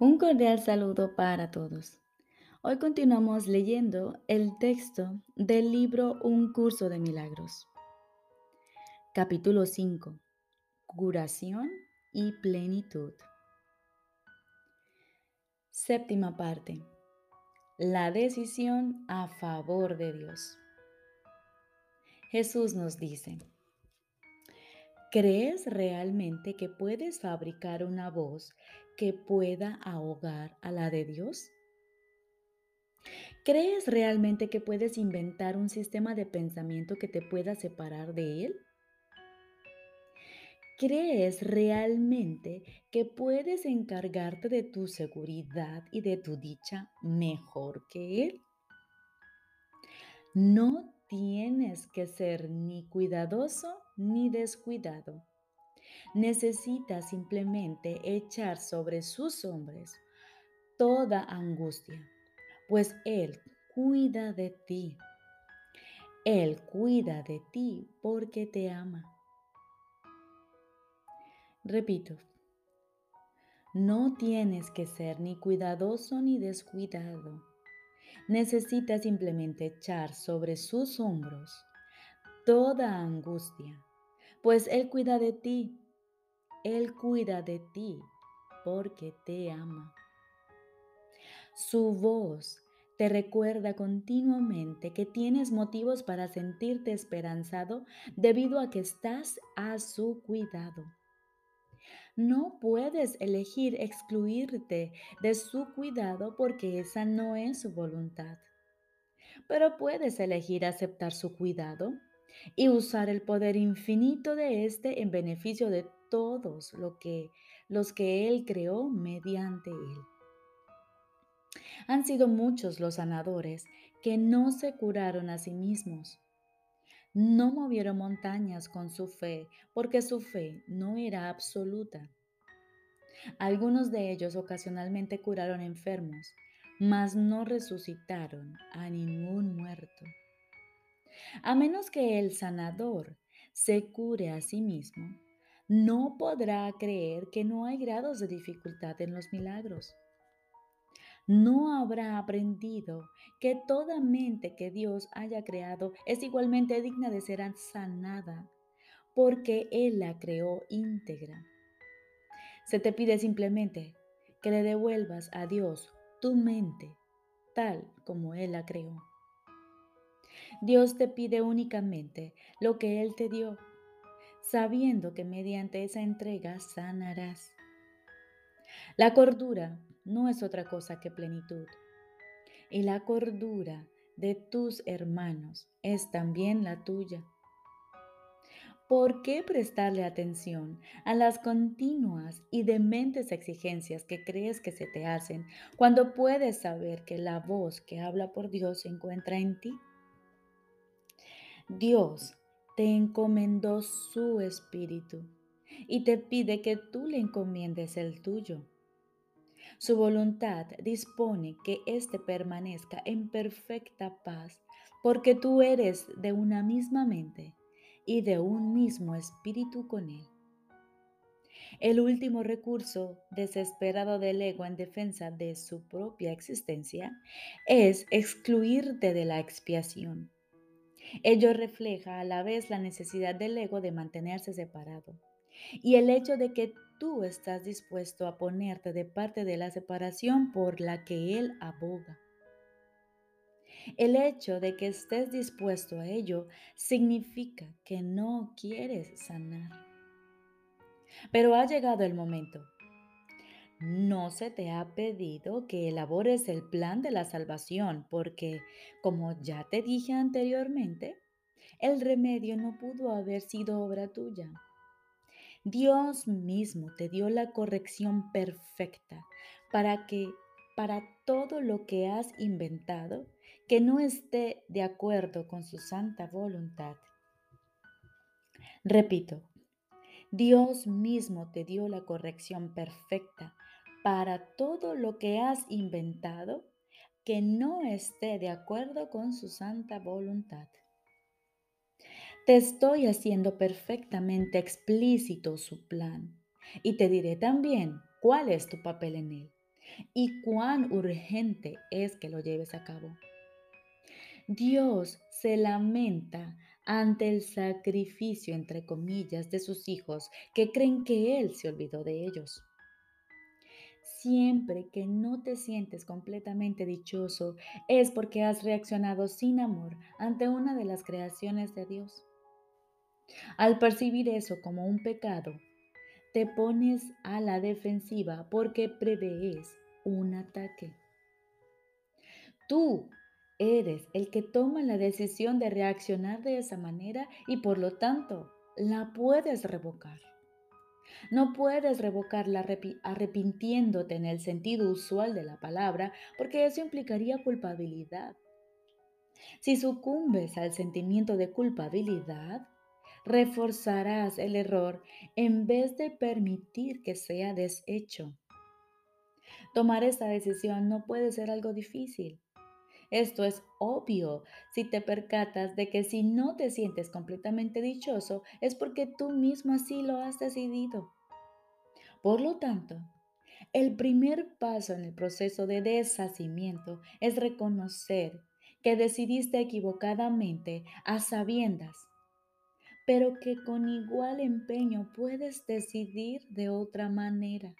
Un cordial saludo para todos. Hoy continuamos leyendo el texto del libro Un curso de milagros. Capítulo 5. Curación y plenitud. Séptima parte. La decisión a favor de Dios. Jesús nos dice, ¿crees realmente que puedes fabricar una voz que pueda ahogar a la de Dios? ¿Crees realmente que puedes inventar un sistema de pensamiento que te pueda separar de Él? ¿Crees realmente que puedes encargarte de tu seguridad y de tu dicha mejor que Él? No tienes que ser ni cuidadoso ni descuidado necesita simplemente echar sobre sus hombres toda angustia, pues Él cuida de ti. Él cuida de ti porque te ama. Repito, no tienes que ser ni cuidadoso ni descuidado. Necesitas simplemente echar sobre sus hombros toda angustia, pues Él cuida de ti él cuida de ti porque te ama. Su voz te recuerda continuamente que tienes motivos para sentirte esperanzado debido a que estás a su cuidado. No puedes elegir excluirte de su cuidado porque esa no es su voluntad. Pero puedes elegir aceptar su cuidado y usar el poder infinito de éste en beneficio de todos que, los que Él creó mediante Él. Han sido muchos los sanadores que no se curaron a sí mismos. No movieron montañas con su fe porque su fe no era absoluta. Algunos de ellos ocasionalmente curaron enfermos, mas no resucitaron a ningún muerto. A menos que el sanador se cure a sí mismo, no podrá creer que no hay grados de dificultad en los milagros. No habrá aprendido que toda mente que Dios haya creado es igualmente digna de ser sanada, porque Él la creó íntegra. Se te pide simplemente que le devuelvas a Dios tu mente, tal como Él la creó. Dios te pide únicamente lo que Él te dio sabiendo que mediante esa entrega sanarás. La cordura no es otra cosa que plenitud. Y la cordura de tus hermanos es también la tuya. ¿Por qué prestarle atención a las continuas y dementes exigencias que crees que se te hacen cuando puedes saber que la voz que habla por Dios se encuentra en ti? Dios te encomendó su espíritu y te pide que tú le encomiendes el tuyo. Su voluntad dispone que éste permanezca en perfecta paz, porque tú eres de una misma mente y de un mismo espíritu con él. El último recurso desesperado del ego en defensa de su propia existencia es excluirte de la expiación Ello refleja a la vez la necesidad del ego de mantenerse separado y el hecho de que tú estás dispuesto a ponerte de parte de la separación por la que él aboga. El hecho de que estés dispuesto a ello significa que no quieres sanar. Pero ha llegado el momento no se te ha pedido que elabores el plan de la salvación porque, como ya te dije anteriormente, el remedio no pudo haber sido obra tuya. Dios mismo te dio la corrección perfecta para que, para todo lo que has inventado, que no esté de acuerdo con su santa voluntad. Repito, Dios mismo te dio la corrección perfecta para todo lo que has inventado que no esté de acuerdo con su santa voluntad. Te estoy haciendo perfectamente explícito su plan y te diré también cuál es tu papel en él, y cuán urgente es que lo lleves a cabo. Dios se lamenta ante el sacrificio, entre comillas, de sus hijos que creen que Él se olvidó de ellos. Siempre que no te sientes completamente dichoso es porque has reaccionado sin amor ante una de las creaciones de Dios. Al percibir eso como un pecado, te pones a la defensiva porque prevés un ataque. Tú eres el que toma la decisión de reaccionar de esa manera y por lo tanto la puedes revocar. No puedes revocarla arrepintiéndote en el sentido usual de la palabra, porque eso implicaría culpabilidad. Si sucumbes al sentimiento de culpabilidad, reforzarás el error en vez de permitir que sea deshecho. Tomar esta decisión no puede ser algo difícil. Esto es obvio si te percatas de que si no te sientes completamente dichoso es porque tú mismo así lo has decidido. Por lo tanto, el primer paso en el proceso de deshacimiento es reconocer que decidiste equivocadamente a sabiendas, pero que con igual empeño puedes decidir de otra manera.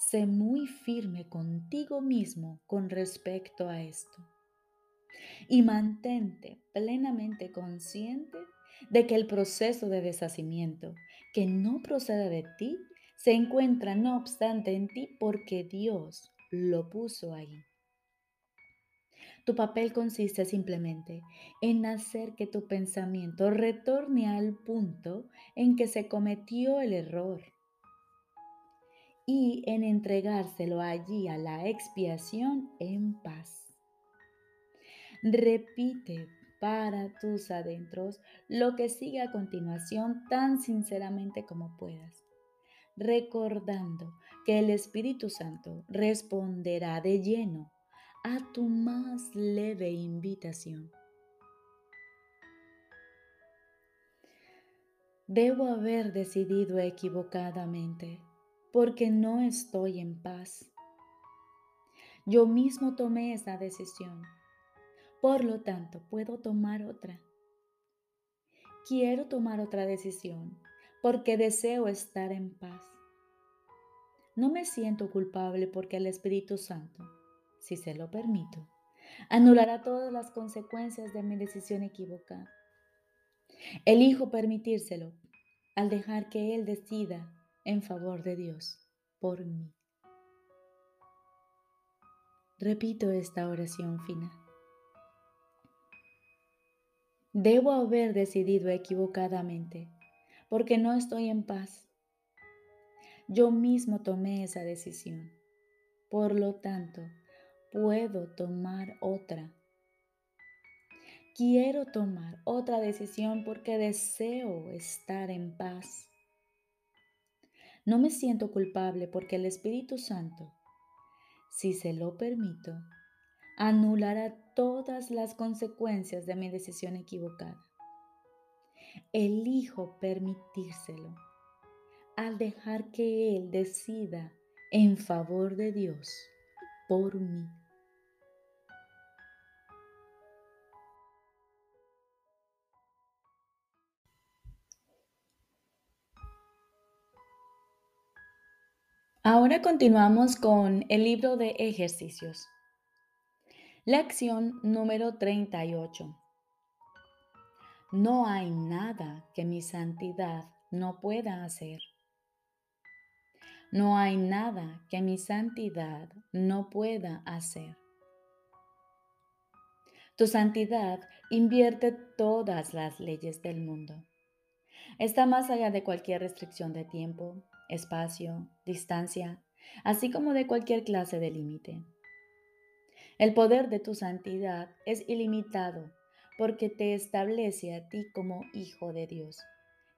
Sé muy firme contigo mismo con respecto a esto. Y mantente plenamente consciente de que el proceso de deshacimiento que no procede de ti se encuentra no obstante en ti porque Dios lo puso ahí. Tu papel consiste simplemente en hacer que tu pensamiento retorne al punto en que se cometió el error y en entregárselo allí a la expiación en paz. Repite para tus adentros lo que sigue a continuación tan sinceramente como puedas, recordando que el Espíritu Santo responderá de lleno a tu más leve invitación. Debo haber decidido equivocadamente porque no estoy en paz. Yo mismo tomé esa decisión. Por lo tanto, puedo tomar otra. Quiero tomar otra decisión porque deseo estar en paz. No me siento culpable porque el Espíritu Santo, si se lo permito, anulará todas las consecuencias de mi decisión equivocada. Elijo permitírselo al dejar que Él decida en favor de Dios por mí. Repito esta oración final. Debo haber decidido equivocadamente porque no estoy en paz. Yo mismo tomé esa decisión. Por lo tanto, puedo tomar otra. Quiero tomar otra decisión porque deseo estar en paz. No me siento culpable porque el Espíritu Santo, si se lo permito, anulará todas las consecuencias de mi decisión equivocada. Elijo permitírselo al dejar que Él decida en favor de Dios por mí. Ahora continuamos con el libro de ejercicios. Lección número 38. No hay nada que mi santidad no pueda hacer. No hay nada que mi santidad no pueda hacer. Tu santidad invierte todas las leyes del mundo. Está más allá de cualquier restricción de tiempo, espacio, distancia, así como de cualquier clase de límite. El poder de tu santidad es ilimitado porque te establece a ti como hijo de Dios,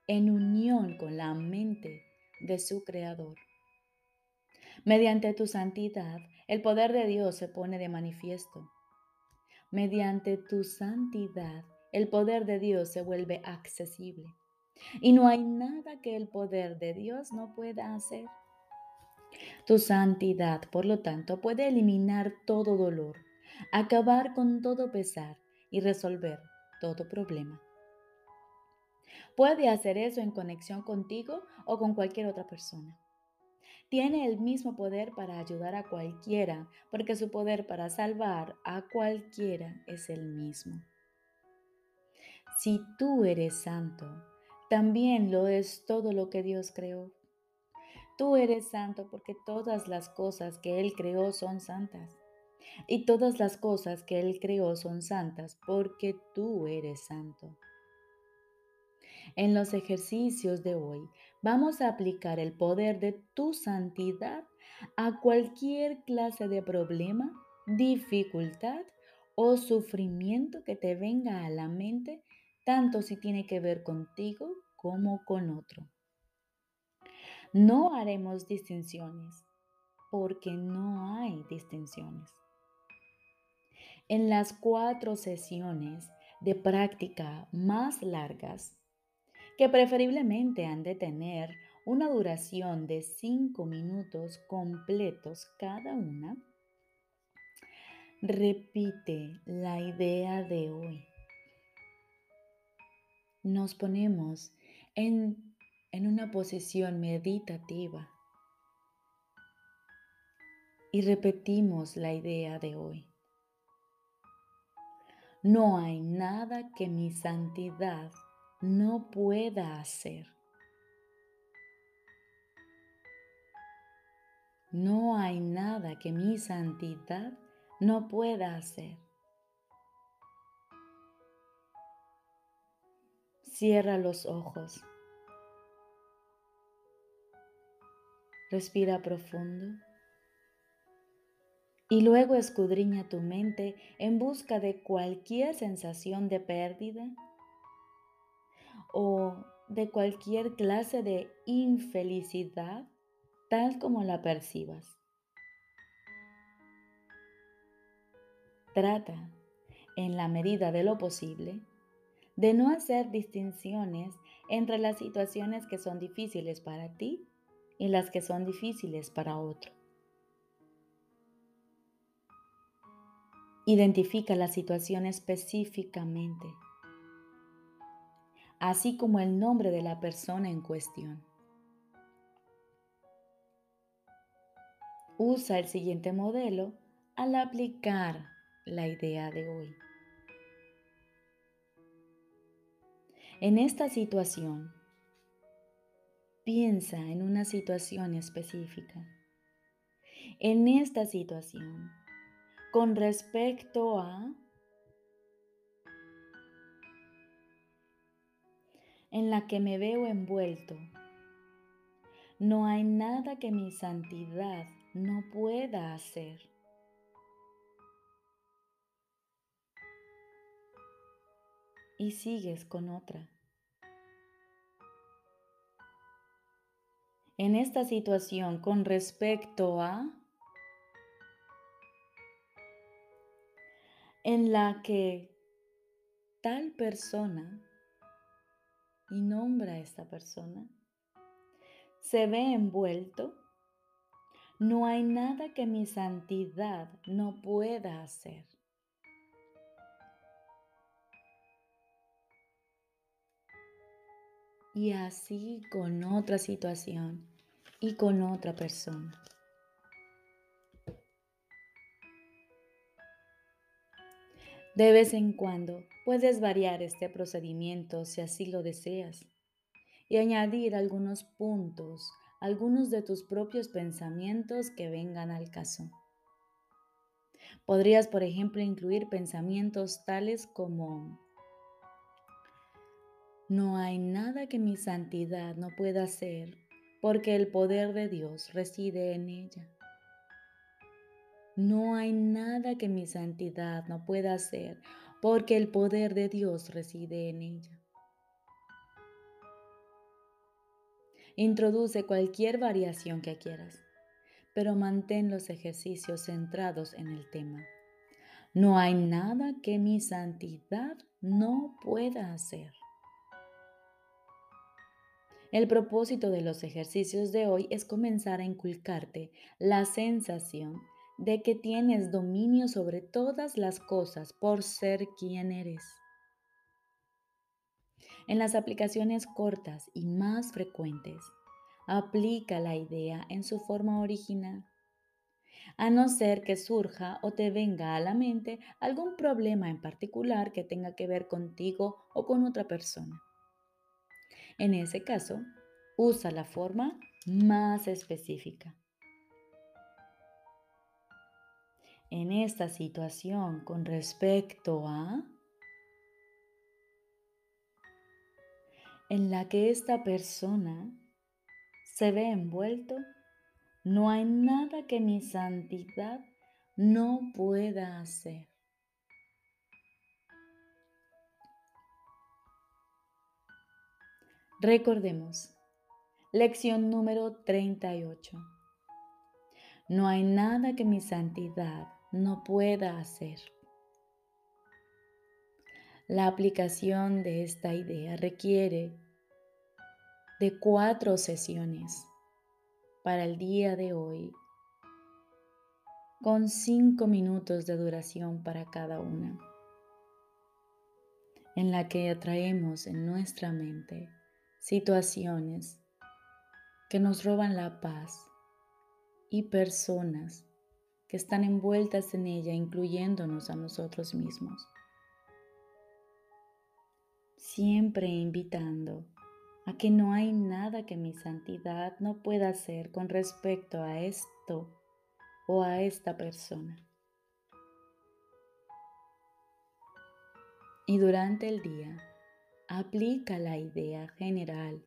en unión con la mente de su Creador. Mediante tu santidad, el poder de Dios se pone de manifiesto. Mediante tu santidad, el poder de Dios se vuelve accesible. Y no hay nada que el poder de Dios no pueda hacer. Tu santidad, por lo tanto, puede eliminar todo dolor, acabar con todo pesar y resolver todo problema. Puede hacer eso en conexión contigo o con cualquier otra persona. Tiene el mismo poder para ayudar a cualquiera, porque su poder para salvar a cualquiera es el mismo. Si tú eres santo, también lo es todo lo que Dios creó. Tú eres santo porque todas las cosas que Él creó son santas. Y todas las cosas que Él creó son santas porque tú eres santo. En los ejercicios de hoy vamos a aplicar el poder de tu santidad a cualquier clase de problema, dificultad o sufrimiento que te venga a la mente, tanto si tiene que ver contigo como con otro. No haremos distinciones porque no hay distinciones. En las cuatro sesiones de práctica más largas, que preferiblemente han de tener una duración de cinco minutos completos cada una, repite la idea de hoy. Nos ponemos en en una posición meditativa y repetimos la idea de hoy. No hay nada que mi santidad no pueda hacer. No hay nada que mi santidad no pueda hacer. Cierra los ojos. Respira profundo. Y luego escudriña tu mente en busca de cualquier sensación de pérdida o de cualquier clase de infelicidad tal como la percibas. Trata, en la medida de lo posible, de no hacer distinciones entre las situaciones que son difíciles para ti y las que son difíciles para otro. Identifica la situación específicamente, así como el nombre de la persona en cuestión. Usa el siguiente modelo al aplicar la idea de hoy. En esta situación, Piensa en una situación específica. En esta situación, con respecto a en la que me veo envuelto, no hay nada que mi santidad no pueda hacer. Y sigues con otra. en esta situación con respecto a en la que tal persona, y nombra a esta persona, se ve envuelto, no hay nada que mi santidad no pueda hacer. Y así con otra situación y con otra persona. De vez en cuando puedes variar este procedimiento si así lo deseas y añadir algunos puntos, algunos de tus propios pensamientos que vengan al caso. Podrías, por ejemplo, incluir pensamientos tales como no hay nada que mi santidad no pueda hacer, porque el poder de Dios reside en ella. No hay nada que mi santidad no pueda hacer, porque el poder de Dios reside en ella. Introduce cualquier variación que quieras, pero mantén los ejercicios centrados en el tema. No hay nada que mi santidad no pueda hacer. El propósito de los ejercicios de hoy es comenzar a inculcarte la sensación de que tienes dominio sobre todas las cosas por ser quien eres. En las aplicaciones cortas y más frecuentes, aplica la idea en su forma original, a no ser que surja o te venga a la mente algún problema en particular que tenga que ver contigo o con otra persona. En ese caso, usa la forma más específica. En esta situación con respecto a en la que esta persona se ve envuelto, no hay nada que mi santidad no pueda hacer. Recordemos, lección número 38. No hay nada que mi santidad no pueda hacer. La aplicación de esta idea requiere de cuatro sesiones para el día de hoy, con cinco minutos de duración para cada una, en la que atraemos en nuestra mente situaciones que nos roban la paz y personas que están envueltas en ella, incluyéndonos a nosotros mismos. Siempre invitando a que no hay nada que mi santidad no pueda hacer con respecto a esto o a esta persona. Y durante el día, aplica la idea general.